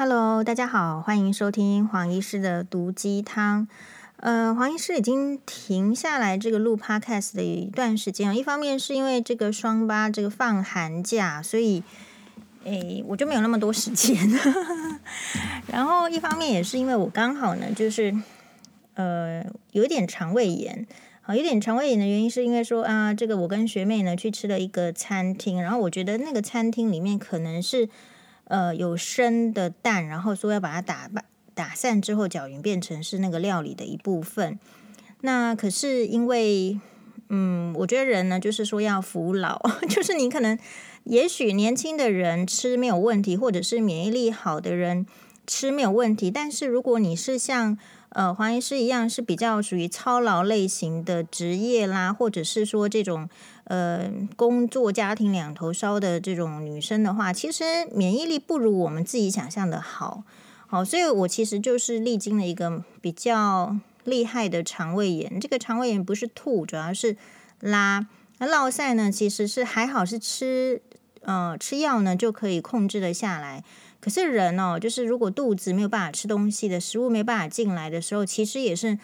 Hello，大家好，欢迎收听黄医师的毒鸡汤。呃，黄医师已经停下来这个录 Podcast 的一段时间了，一方面是因为这个双八这个放寒假，所以诶我就没有那么多时间。然后一方面也是因为我刚好呢，就是呃有一点肠胃炎。好，有点肠胃炎的原因是因为说啊，这个我跟学妹呢去吃了一个餐厅，然后我觉得那个餐厅里面可能是。呃，有生的蛋，然后说要把它打打散之后搅匀，变成是那个料理的一部分。那可是因为，嗯，我觉得人呢，就是说要服老，就是你可能，也许年轻的人吃没有问题，或者是免疫力好的人吃没有问题，但是如果你是像呃黄医师一样是比较属于操劳类型的职业啦，或者是说这种。呃，工作家庭两头烧的这种女生的话，其实免疫力不如我们自己想象的好，好，所以我其实就是历经了一个比较厉害的肠胃炎。这个肠胃炎不是吐，主要是拉。那落赛呢，其实是还好，是吃呃吃药呢就可以控制得下来。可是人哦，就是如果肚子没有办法吃东西的食物没办法进来的时候，其实也是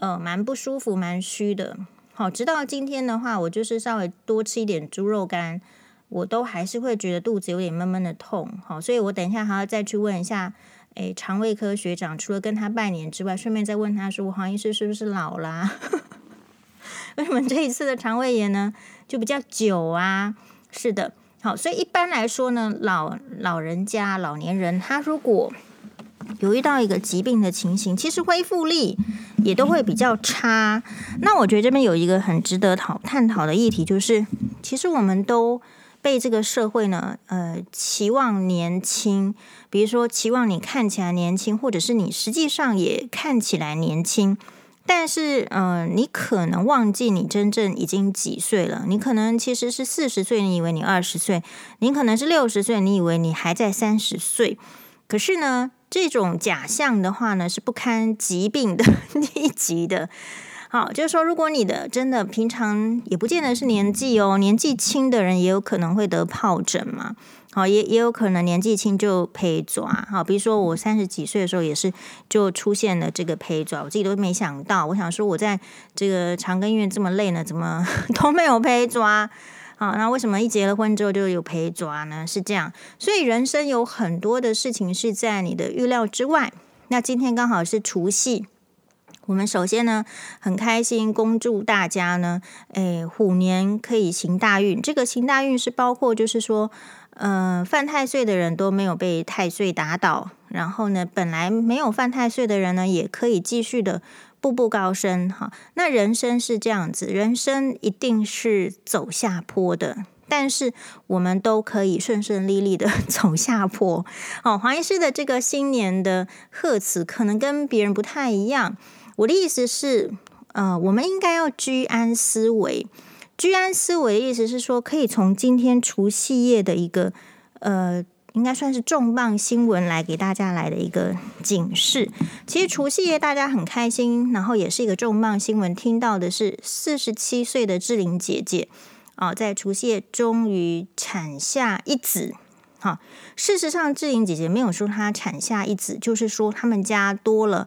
呃蛮不舒服、蛮虚的。好，直到今天的话，我就是稍微多吃一点猪肉干，我都还是会觉得肚子有点闷闷的痛。好，所以我等一下还要再去问一下，诶，肠胃科学长，除了跟他拜年之外，顺便再问他说，黄医师是不是老啦？为什么这一次的肠胃炎呢，就比较久啊？是的，好，所以一般来说呢，老老人家、老年人，他如果有遇到一个疾病的情形，其实恢复力也都会比较差。那我觉得这边有一个很值得讨探讨的议题，就是其实我们都被这个社会呢，呃，期望年轻，比如说期望你看起来年轻，或者是你实际上也看起来年轻，但是，嗯，你可能忘记你真正已经几岁了。你可能其实是四十岁，你以为你二十岁；你可能是六十岁，你以为你还在三十岁。可是呢，这种假象的话呢，是不堪疾病的 一击的。好，就是说，如果你的真的平常也不见得是年纪哦，年纪轻的人也有可能会得疱疹嘛。好，也也有可能年纪轻就皮蛇。好，比如说我三十几岁的时候也是就出现了这个皮蛇，我自己都没想到。我想说，我在这个长庚医院这么累呢，怎么 都没有皮蛇？好，那为什么一结了婚之后就有皮蛇呢？是这样，所以人生有很多的事情是在你的预料之外。那今天刚好是除夕，我们首先呢很开心，恭祝大家呢，诶，虎年可以行大运。这个行大运是包括就是说，呃，犯太岁的人都没有被太岁打倒，然后呢，本来没有犯太岁的人呢，也可以继续的。步步高升，哈，那人生是这样子，人生一定是走下坡的，但是我们都可以顺顺利利的 走下坡。好，黄医师的这个新年的贺词可能跟别人不太一样。我的意思是，呃，我们应该要居安思危。居安思危的意思是说，可以从今天除夕夜的一个，呃。应该算是重磅新闻来给大家来的一个警示。其实除夕夜大家很开心，然后也是一个重磅新闻。听到的是四十七岁的志玲姐姐啊，在除夕夜终于产下一子。哈，事实上志玲姐姐没有说她产下一子，就是说他们家多了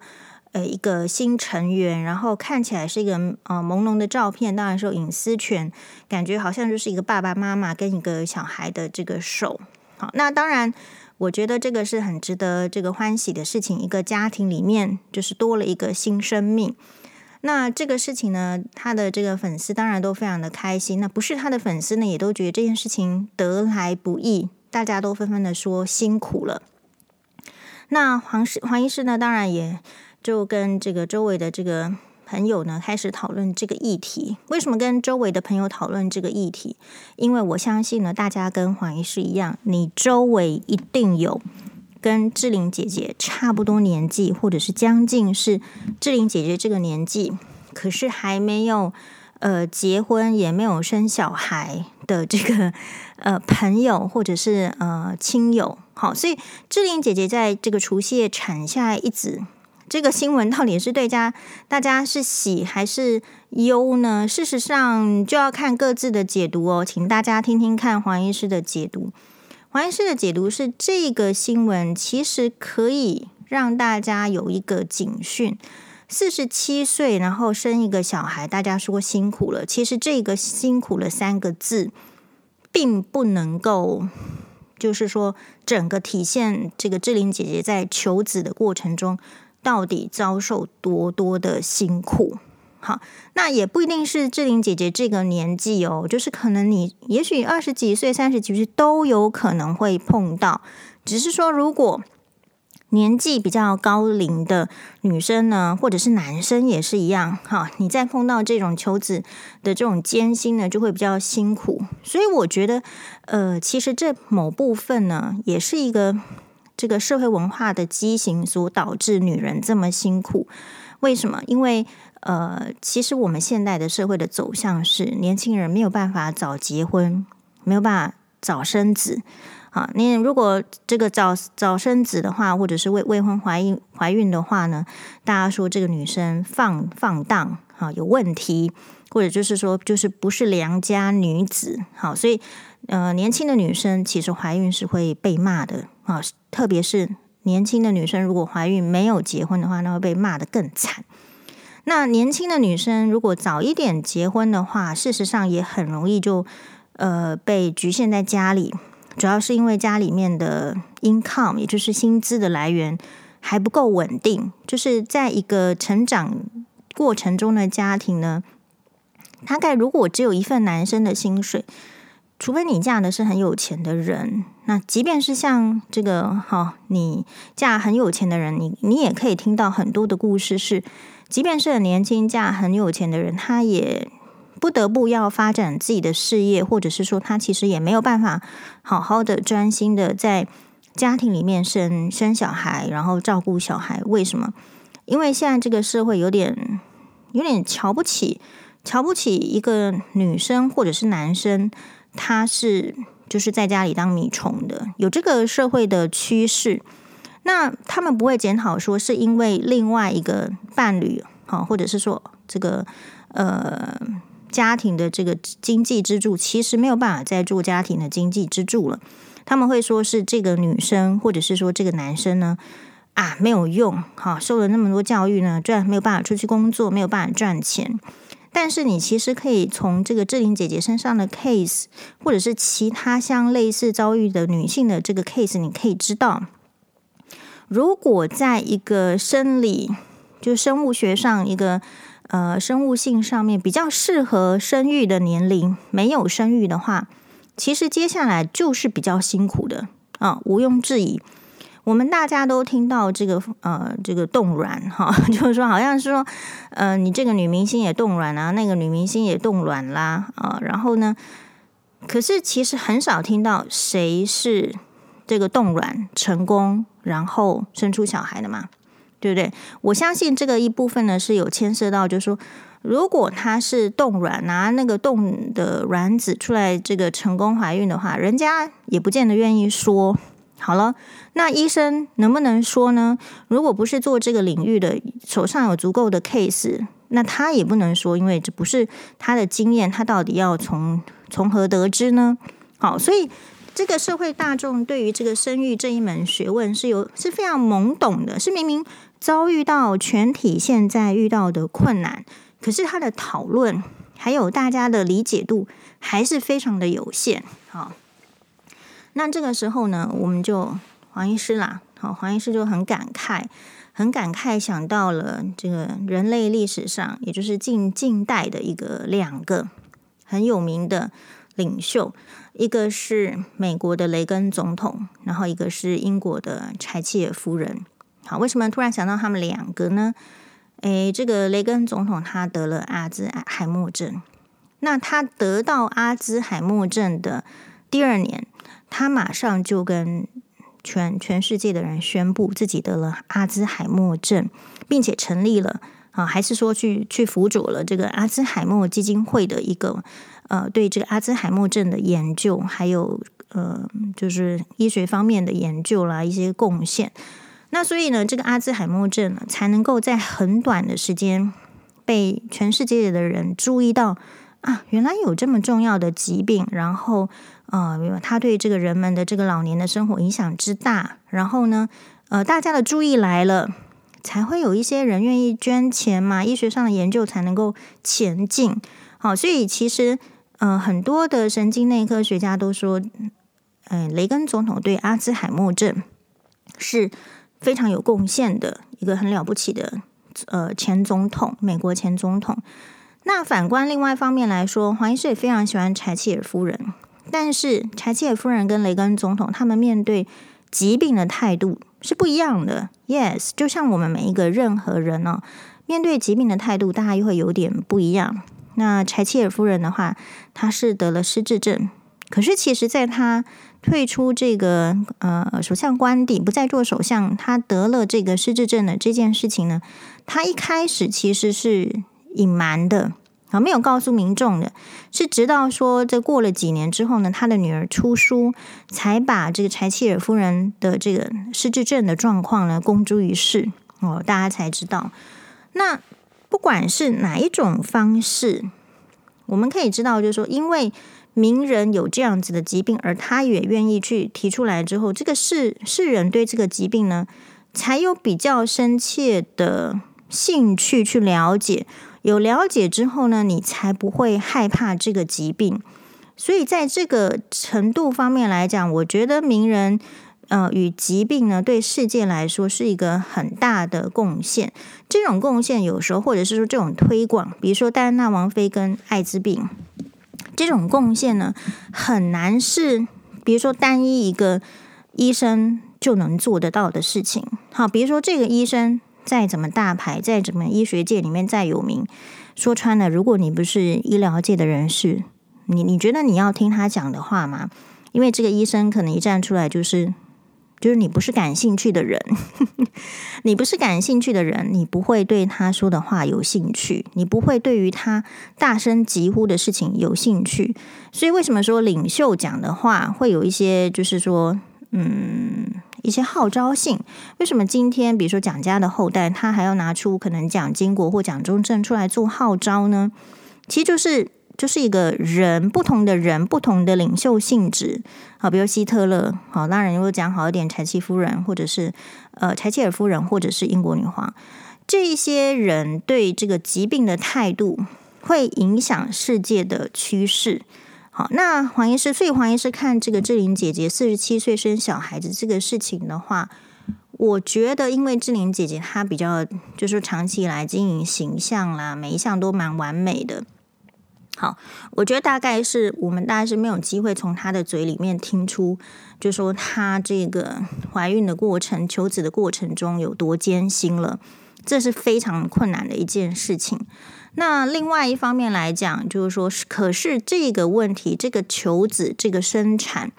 呃一个新成员，然后看起来是一个呃朦胧的照片，当然是隐私权，感觉好像就是一个爸爸妈妈跟一个小孩的这个手。好，那当然，我觉得这个是很值得这个欢喜的事情。一个家庭里面就是多了一个新生命。那这个事情呢，他的这个粉丝当然都非常的开心。那不是他的粉丝呢，也都觉得这件事情得来不易，大家都纷纷的说辛苦了。那黄师黄医师呢，当然也就跟这个周围的这个。朋友呢，开始讨论这个议题。为什么跟周围的朋友讨论这个议题？因为我相信呢，大家跟黄医师一样，你周围一定有跟志玲姐姐差不多年纪，或者是将近是志玲姐姐这个年纪，可是还没有呃结婚，也没有生小孩的这个呃朋友，或者是呃亲友。好，所以志玲姐姐在这个除夕夜产下一子。这个新闻到底是对家大家是喜还是忧呢？事实上就要看各自的解读哦，请大家听听看黄医师的解读。黄医师的解读是，这个新闻其实可以让大家有一个警讯：四十七岁，然后生一个小孩，大家说辛苦了。其实这个辛苦了三个字，并不能够，就是说整个体现这个志玲姐姐在求子的过程中到底遭受多多的辛苦。好，那也不一定是志玲姐姐这个年纪哦，就是可能你也许二十几岁、三十几岁都有可能会碰到，只是说如果年纪比较高龄的女生呢，或者是男生也是一样，哈，你再碰到这种求子的这种艰辛呢，就会比较辛苦。所以我觉得，呃，其实这某部分呢，也是一个这个社会文化的畸形所导致女人这么辛苦。为什么？因为呃，其实我们现代的社会的走向是，年轻人没有办法早结婚，没有办法早生子。啊，你如果这个早早生子的话，或者是未未婚怀孕怀孕的话呢，大家说这个女生放放荡啊，有问题，或者就是说就是不是良家女子。好，所以呃，年轻的女生其实怀孕是会被骂的啊，特别是年轻的女生如果怀孕没有结婚的话，那会被骂得更惨。那年轻的女生如果早一点结婚的话，事实上也很容易就呃被局限在家里，主要是因为家里面的 income，也就是薪资的来源还不够稳定，就是在一个成长过程中的家庭呢，大概如果只有一份男生的薪水，除非你嫁的是很有钱的人，那即便是像这个哈、你嫁很有钱的人，你你也可以听到很多的故事是。即便是很年轻嫁很有钱的人，他也不得不要发展自己的事业，或者是说他其实也没有办法好好的专心的在家庭里面生生小孩，然后照顾小孩。为什么？因为现在这个社会有点有点瞧不起，瞧不起一个女生或者是男生，他是就是在家里当米虫的，有这个社会的趋势。那他们不会检讨说是因为另外一个伴侣，好，或者是说这个呃家庭的这个经济支柱其实没有办法再做家庭的经济支柱了。他们会说是这个女生，或者是说这个男生呢啊没有用，好，受了那么多教育呢，赚没有办法出去工作，没有办法赚钱。但是你其实可以从这个志玲姐姐身上的 case，或者是其他相类似遭遇的女性的这个 case，你可以知道。如果在一个生理，就生物学上一个呃生物性上面比较适合生育的年龄，没有生育的话，其实接下来就是比较辛苦的啊，毋庸置疑。我们大家都听到这个呃这个冻卵哈，就是说好像是说呃你这个女明星也冻卵啊，那个女明星也冻卵啦啊，然后呢，可是其实很少听到谁是。这个冻卵成功，然后生出小孩的嘛，对不对？我相信这个一部分呢是有牵涉到，就是说，如果他是冻卵拿那个冻的卵子出来，这个成功怀孕的话，人家也不见得愿意说。好了，那医生能不能说呢？如果不是做这个领域的，手上有足够的 case，那他也不能说，因为这不是他的经验，他到底要从从何得知呢？好，所以。这个社会大众对于这个生育这一门学问是有是非常懵懂的，是明明遭遇到全体现在遇到的困难，可是他的讨论还有大家的理解度还是非常的有限。好，那这个时候呢，我们就黄医师啦，好，黄医师就很感慨，很感慨，想到了这个人类历史上，也就是近近代的一个两个很有名的领袖。一个是美国的雷根总统，然后一个是英国的柴契尔夫人。好，为什么突然想到他们两个呢？诶，这个雷根总统他得了阿兹海默症，那他得到阿兹海默症的第二年，他马上就跟全全世界的人宣布自己得了阿兹海默症，并且成立了啊，还是说去去辅佐了这个阿兹海默基金会的一个。呃，对这个阿兹海默症的研究，还有呃，就是医学方面的研究啦，一些贡献。那所以呢，这个阿兹海默症呢，才能够在很短的时间被全世界的人注意到啊，原来有这么重要的疾病，然后啊呃，它对这个人们的这个老年的生活影响之大，然后呢，呃，大家的注意来了，才会有一些人愿意捐钱嘛，医学上的研究才能够前进。好，所以其实呃，很多的神经内科学家都说，嗯、呃，雷根总统对阿兹海默症是非常有贡献的一个很了不起的呃前总统，美国前总统。那反观另外一方面来说，黄医师也非常喜欢柴契尔夫人。但是柴契尔夫人跟雷根总统他们面对疾病的态度是不一样的。Yes，就像我们每一个任何人呢、哦，面对疾病的态度，大家又会有点不一样。那柴契尔夫人的话，她是得了失智症，可是其实在她退出这个呃首相官邸，不再做首相，她得了这个失智症的这件事情呢，她一开始其实是。隐瞒的啊，没有告诉民众的，是直到说这过了几年之后呢，他的女儿出书，才把这个柴契尔夫人的这个失智症的状况呢公诸于世哦，大家才知道。那不管是哪一种方式，我们可以知道，就是说，因为名人有这样子的疾病，而他也愿意去提出来之后，这个世世人对这个疾病呢，才有比较深切的兴趣去了解。有了解之后呢，你才不会害怕这个疾病。所以在这个程度方面来讲，我觉得名人呃与疾病呢，对世界来说是一个很大的贡献。这种贡献有时候，或者是说这种推广，比如说戴安娜王妃跟艾滋病这种贡献呢，很难是比如说单一一个医生就能做得到的事情。好，比如说这个医生。再怎么大牌，再怎么医学界里面再有名，说穿了，如果你不是医疗界的人士，你你觉得你要听他讲的话吗？因为这个医生可能一站出来就是，就是你不是感兴趣的人，你不是感兴趣的人，你不会对他说的话有兴趣，你不会对于他大声疾呼的事情有兴趣。所以为什么说领袖讲的话会有一些，就是说，嗯。一些号召性，为什么今天比如说蒋家的后代，他还要拿出可能蒋经国或蒋中正出来做号召呢？其实就是就是一个人不同的人不同的领袖性质。好，比如希特勒，好，当然如果讲好一点，柴契夫人，或者是呃柴契尔夫人，或者是英国女皇，这一些人对这个疾病的态度，会影响世界的趋势。好，那黄医师，所以黄医师看这个志玲姐姐四十七岁生小孩子这个事情的话，我觉得因为志玲姐姐她比较就是长期以来经营形象啦，每一项都蛮完美的。好，我觉得大概是我们大概是没有机会从她的嘴里面听出，就说她这个怀孕的过程、求子的过程中有多艰辛了，这是非常困难的一件事情。那另外一方面来讲，就是说，可是这个问题，这个求子，这个生产，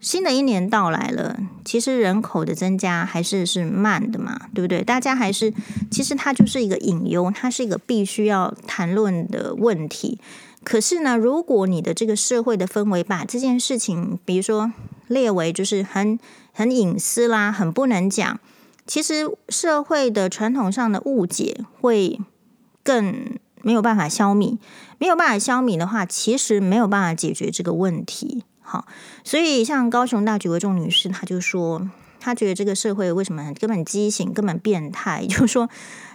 新的一年到来了，其实人口的增加还是是慢的嘛，对不对？大家还是，其实它就是一个隐忧，它是一个必须要谈论的问题。可是呢，如果你的这个社会的氛围把这件事情，比如说列为就是很很隐私啦，很不能讲，其实社会的传统上的误解会更。没有办法消弭，没有办法消弭的话，其实没有办法解决这个问题。好，所以像高雄大举为重女士，她就说，她觉得这个社会为什么根本畸形，根本变态，就是说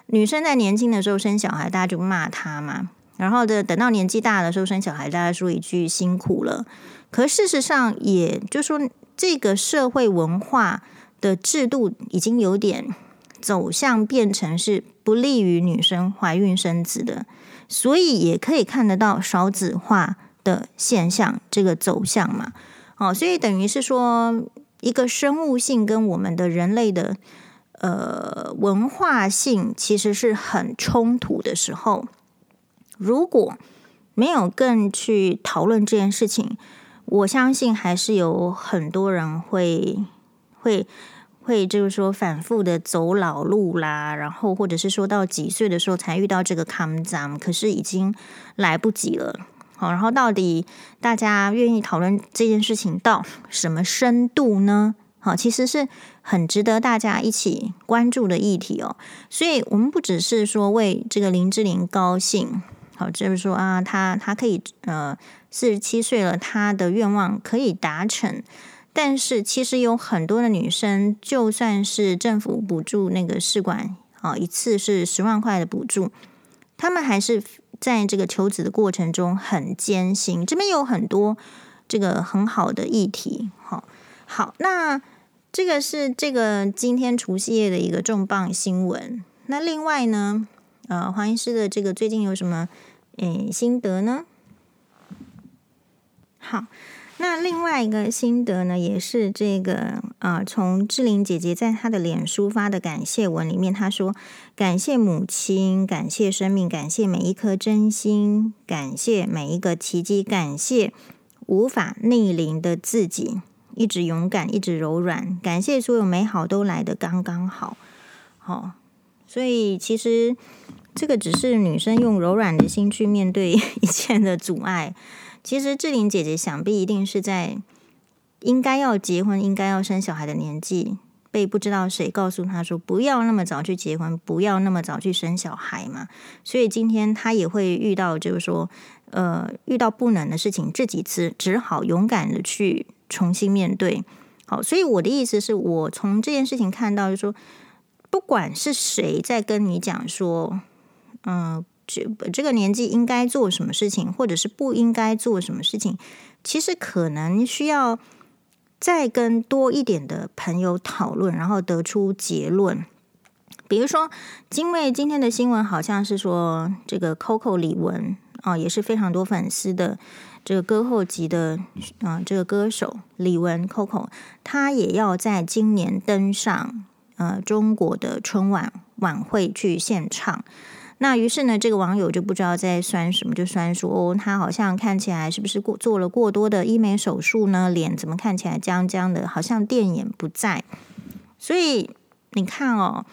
女生在年轻的时候生小孩，大家就骂她嘛，然后的等到年纪大的时候生小孩，大家说一句辛苦了。可事实上，也就是说，这个社会文化的制度已经有点。走向变成是不利于女生怀孕生子的，所以也可以看得到少子化的现象，这个走向嘛。哦，所以等于是说，一个生物性跟我们的人类的呃文化性其实是很冲突的时候，如果没有更去讨论这件事情，我相信还是有很多人会会。会就是说反复的走老路啦，然后或者是说到几岁的时候才遇到这个坎站，可是已经来不及了。好，然后到底大家愿意讨论这件事情到什么深度呢？好，其实是很值得大家一起关注的议题哦。所以我们不只是说为这个林志玲高兴，好，就是说啊，她她可以呃，四十七岁了，她的愿望可以达成。但是其实有很多的女生，就算是政府补助那个试管啊，一次是十万块的补助，他们还是在这个求子的过程中很艰辛。这边有很多这个很好的议题，好，好，那这个是这个今天除夕夜的一个重磅新闻。那另外呢，呃，黄医师的这个最近有什么诶心得呢？好。那另外一个心得呢，也是这个、呃，从志玲姐姐在她的脸书发的感谢文里面，她说：“感谢母亲，感谢生命，感谢每一颗真心，感谢每一个奇迹，感谢无法逆龄的自己，一直勇敢，一直柔软，感谢所有美好都来得刚刚好。”好，所以其实这个只是女生用柔软的心去面对 一切的阻碍。其实志玲姐姐想必一定是在应该要结婚、应该要生小孩的年纪，被不知道谁告诉她说不要那么早去结婚，不要那么早去生小孩嘛。所以今天她也会遇到，就是说，呃，遇到不能的事情，这几次只好勇敢的去重新面对。好，所以我的意思是我从这件事情看到，就是说，不管是谁在跟你讲说，嗯、呃。这这个年纪应该做什么事情，或者是不应该做什么事情，其实可能需要再跟多一点的朋友讨论，然后得出结论。比如说，因为今天的新闻好像是说，这个 Coco 李玟啊，也是非常多粉丝的这个歌后级的啊，这个歌手李玟 Coco，她也要在今年登上呃中国的春晚晚会去献唱。那于是呢，这个网友就不知道在酸什么，就酸说哦，他好像看起来是不是过做了过多的医美手术呢？脸怎么看起来僵僵的，好像电眼不在。所以你看哦，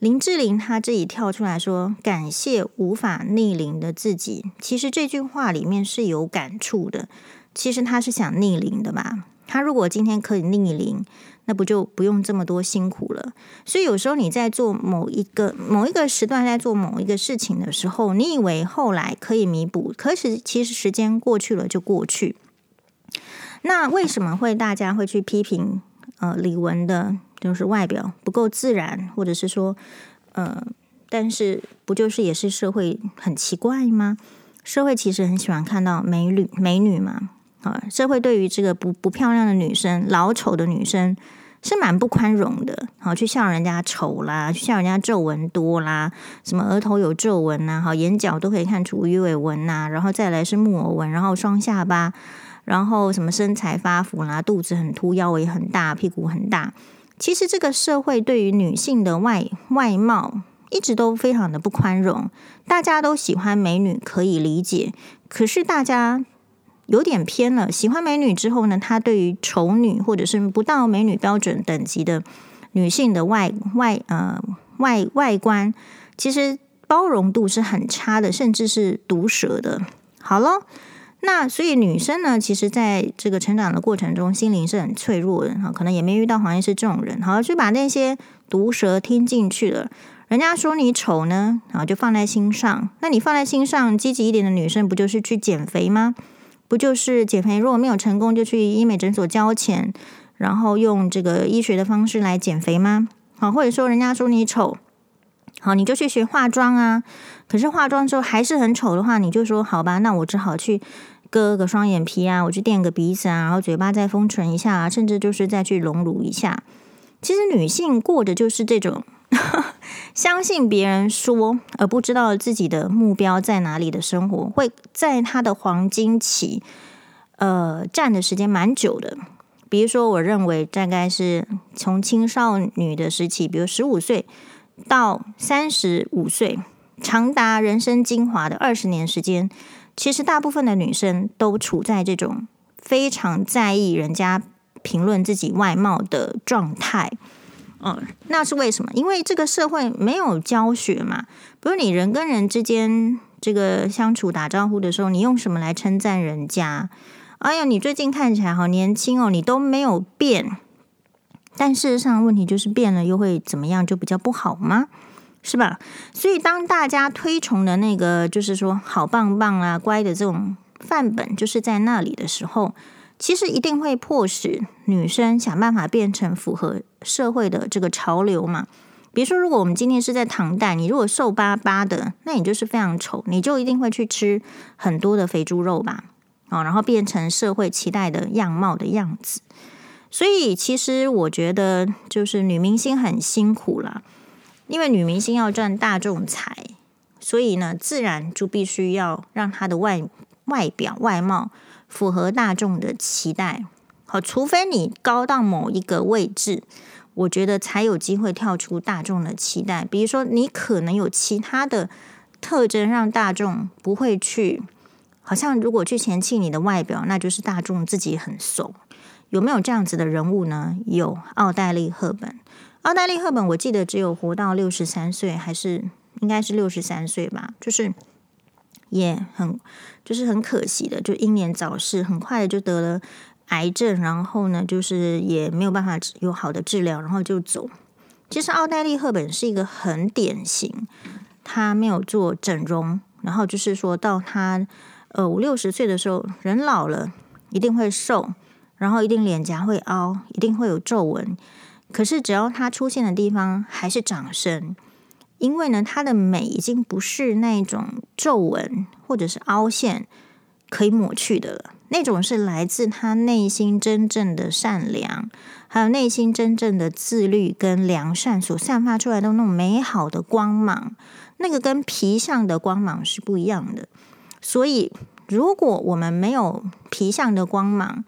林志玲她自己跳出来说感谢无法逆龄的自己，其实这句话里面是有感触的。其实她是想逆龄的吧？她如果今天可以逆龄。那不就不用这么多辛苦了？所以有时候你在做某一个某一个时段，在做某一个事情的时候，你以为后来可以弥补，可是其实时间过去了就过去。那为什么会大家会去批评呃李玟的，就是外表不够自然，或者是说呃，但是不就是也是社会很奇怪吗？社会其实很喜欢看到美女美女嘛。啊，社会对于这个不不漂亮的女生、老丑的女生是蛮不宽容的。好，去笑人家丑啦，去笑人家皱纹多啦，什么额头有皱纹呐，好，眼角都可以看出鱼尾纹呐，然后再来是木偶纹，然后双下巴，然后什么身材发福啦，肚子很凸，腰围很大，屁股很大。其实这个社会对于女性的外外貌一直都非常的不宽容，大家都喜欢美女可以理解，可是大家。有点偏了。喜欢美女之后呢，他对于丑女或者是不到美女标准等级的女性的外外呃外外观，其实包容度是很差的，甚至是毒舌的。好了，那所以女生呢，其实在这个成长的过程中，心灵是很脆弱的哈，可能也没遇到黄医师这种人，好，就把那些毒舌听进去了。人家说你丑呢，然后就放在心上。那你放在心上，积极一点的女生不就是去减肥吗？不就是减肥？如果没有成功，就去医美诊所交钱，然后用这个医学的方式来减肥吗？好，或者说人家说你丑，好，你就去学化妆啊。可是化妆之后还是很丑的话，你就说好吧，那我只好去割个双眼皮啊，我去垫个鼻子啊，然后嘴巴再丰唇一下啊，甚至就是再去隆乳一下。其实女性过的就是这种。相信别人说，而不知道自己的目标在哪里的生活，会在他的黄金期，呃，站的时间蛮久的。比如说，我认为大概是从青少女的时期，比如十五岁到三十五岁，长达人生精华的二十年时间，其实大部分的女生都处在这种非常在意人家评论自己外貌的状态。嗯，那是为什么？因为这个社会没有教学嘛。比如你人跟人之间这个相处打招呼的时候，你用什么来称赞人家？哎呀，你最近看起来好年轻哦，你都没有变。但事实上，问题就是变了又会怎么样？就比较不好吗？是吧？所以当大家推崇的那个，就是说好棒棒啊、乖的这种范本，就是在那里的时候，其实一定会迫使女生想办法变成符合社会的这个潮流嘛。比如说，如果我们今天是在唐代，你如果瘦巴巴的，那你就是非常丑，你就一定会去吃很多的肥猪肉吧，哦，然后变成社会期待的样貌的样子。所以，其实我觉得，就是女明星很辛苦啦。因为女明星要赚大众财，所以呢，自然就必须要让她的外外表外貌符合大众的期待。好，除非你高到某一个位置，我觉得才有机会跳出大众的期待。比如说，你可能有其他的特征，让大众不会去。好像如果去嫌弃你的外表，那就是大众自己很怂。有没有这样子的人物呢？有，奥黛丽·赫本。奥黛丽·赫本，我记得只有活到六十三岁，还是应该是六十三岁吧？就是也很，就是很可惜的，就英年早逝，很快的就得了癌症，然后呢，就是也没有办法有好的治疗，然后就走。其实奥黛丽·赫本是一个很典型，她没有做整容，然后就是说到她呃五六十岁的时候，人老了一定会瘦，然后一定脸颊会凹，一定会有皱纹。可是，只要她出现的地方还是长生，因为呢，它的美已经不是那种皱纹或者是凹陷可以抹去的了。那种是来自他内心真正的善良，还有内心真正的自律跟良善所散发出来的那种美好的光芒，那个跟皮相的光芒是不一样的。所以，如果我们没有皮相的光芒，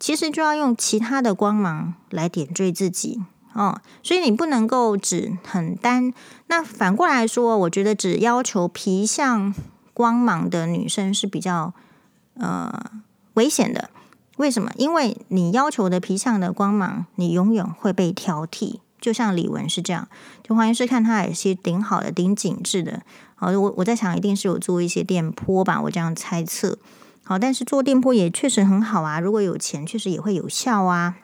其实就要用其他的光芒来点缀自己哦，所以你不能够只很单。那反过来说，我觉得只要求皮相光芒的女生是比较呃危险的。为什么？因为你要求的皮相的光芒，你永远会被挑剔。就像李玟是这样，就黄医师看她也是顶好的、顶紧致的。好，我我在想，一定是有做一些电波吧，我这样猜测。好，但是做电波也确实很好啊。如果有钱，确实也会有效啊。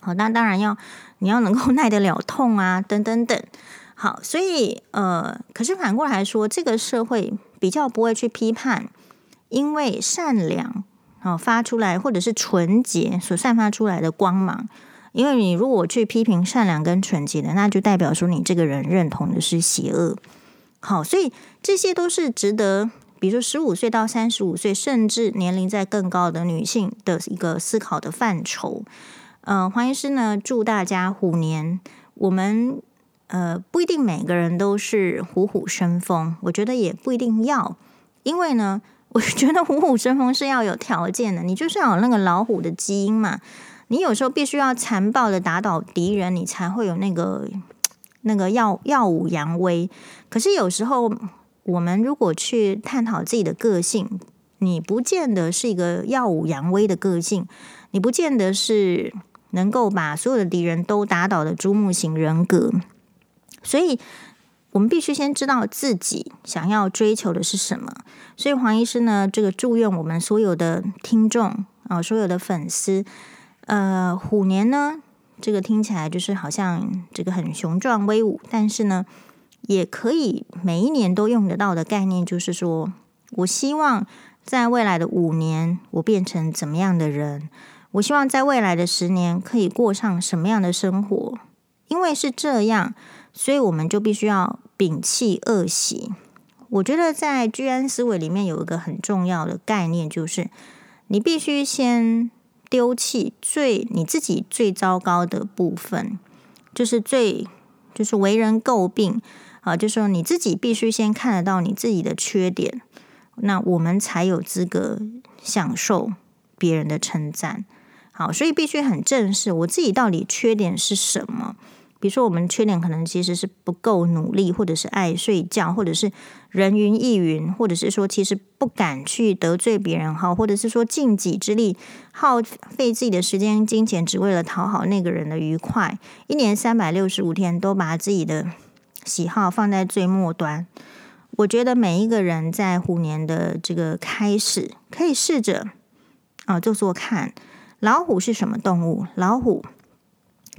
好，那当然要你要能够 耐得了痛啊，等等等。好，所以呃，可是反过来说，这个社会比较不会去批判，因为善良啊发出来，或者是纯洁所散发出来的光芒。因为你如果去批评善良跟纯洁的，那就代表说你这个人认同的是邪恶。好，所以这些都是值得。比如说，十五岁到三十五岁，甚至年龄在更高的女性的一个思考的范畴。呃，黄医师呢，祝大家虎年，我们呃不一定每个人都是虎虎生风，我觉得也不一定要，因为呢，我 觉得虎虎生风是要有条件的，你就是要有那个老虎的基因嘛。你有时候必须要残暴的打倒敌人，你才会有那个那个耀耀武扬威。可是有时候。我们如果去探讨自己的个性，你不见得是一个耀武扬威的个性，你不见得是能够把所有的敌人都打倒的朱木型人格。所以，我们必须先知道自己想要追求的是什么。所以，黄医师呢，这个祝愿我们所有的听众啊，所有的粉丝，呃，虎年呢，这个听起来就是好像这个很雄壮威武，但是呢。也可以每一年都用得到的概念，就是说我希望在未来的五年，我变成怎么样的人？我希望在未来的十年可以过上什么样的生活？因为是这样，所以我们就必须要摒弃恶习。我觉得在居安思危里面有一个很重要的概念，就是你必须先丢弃最你自己最糟糕的部分，就是最就是为人诟病。啊，就是说你自己必须先看得到你自己的缺点，那我们才有资格享受别人的称赞。好，所以必须很正视我自己到底缺点是什么。比如说，我们缺点可能其实是不够努力，或者是爱睡觉，或者是人云亦云，或者是说其实不敢去得罪别人，好，或者是说尽己之力耗费自己的时间金钱，只为了讨好那个人的愉快，一年三百六十五天都把自己的。喜好放在最末端，我觉得每一个人在虎年的这个开始，可以试着啊做做看。老虎是什么动物？老虎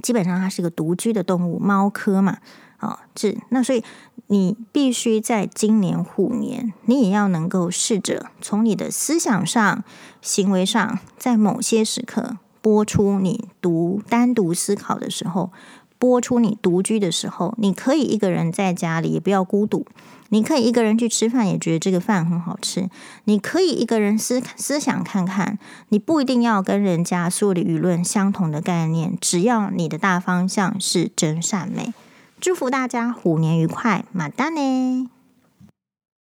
基本上它是一个独居的动物，猫科嘛，哦，是那所以你必须在今年虎年，你也要能够试着从你的思想上、行为上，在某些时刻播出你独单独思考的时候，播出你独居的时候，你可以一个人在家里，也不要孤独。你可以一个人去吃饭，也觉得这个饭很好吃。你可以一个人思思想看看，你不一定要跟人家所有的舆论相同的概念，只要你的大方向是真善美。祝福大家虎年愉快，马丹呢。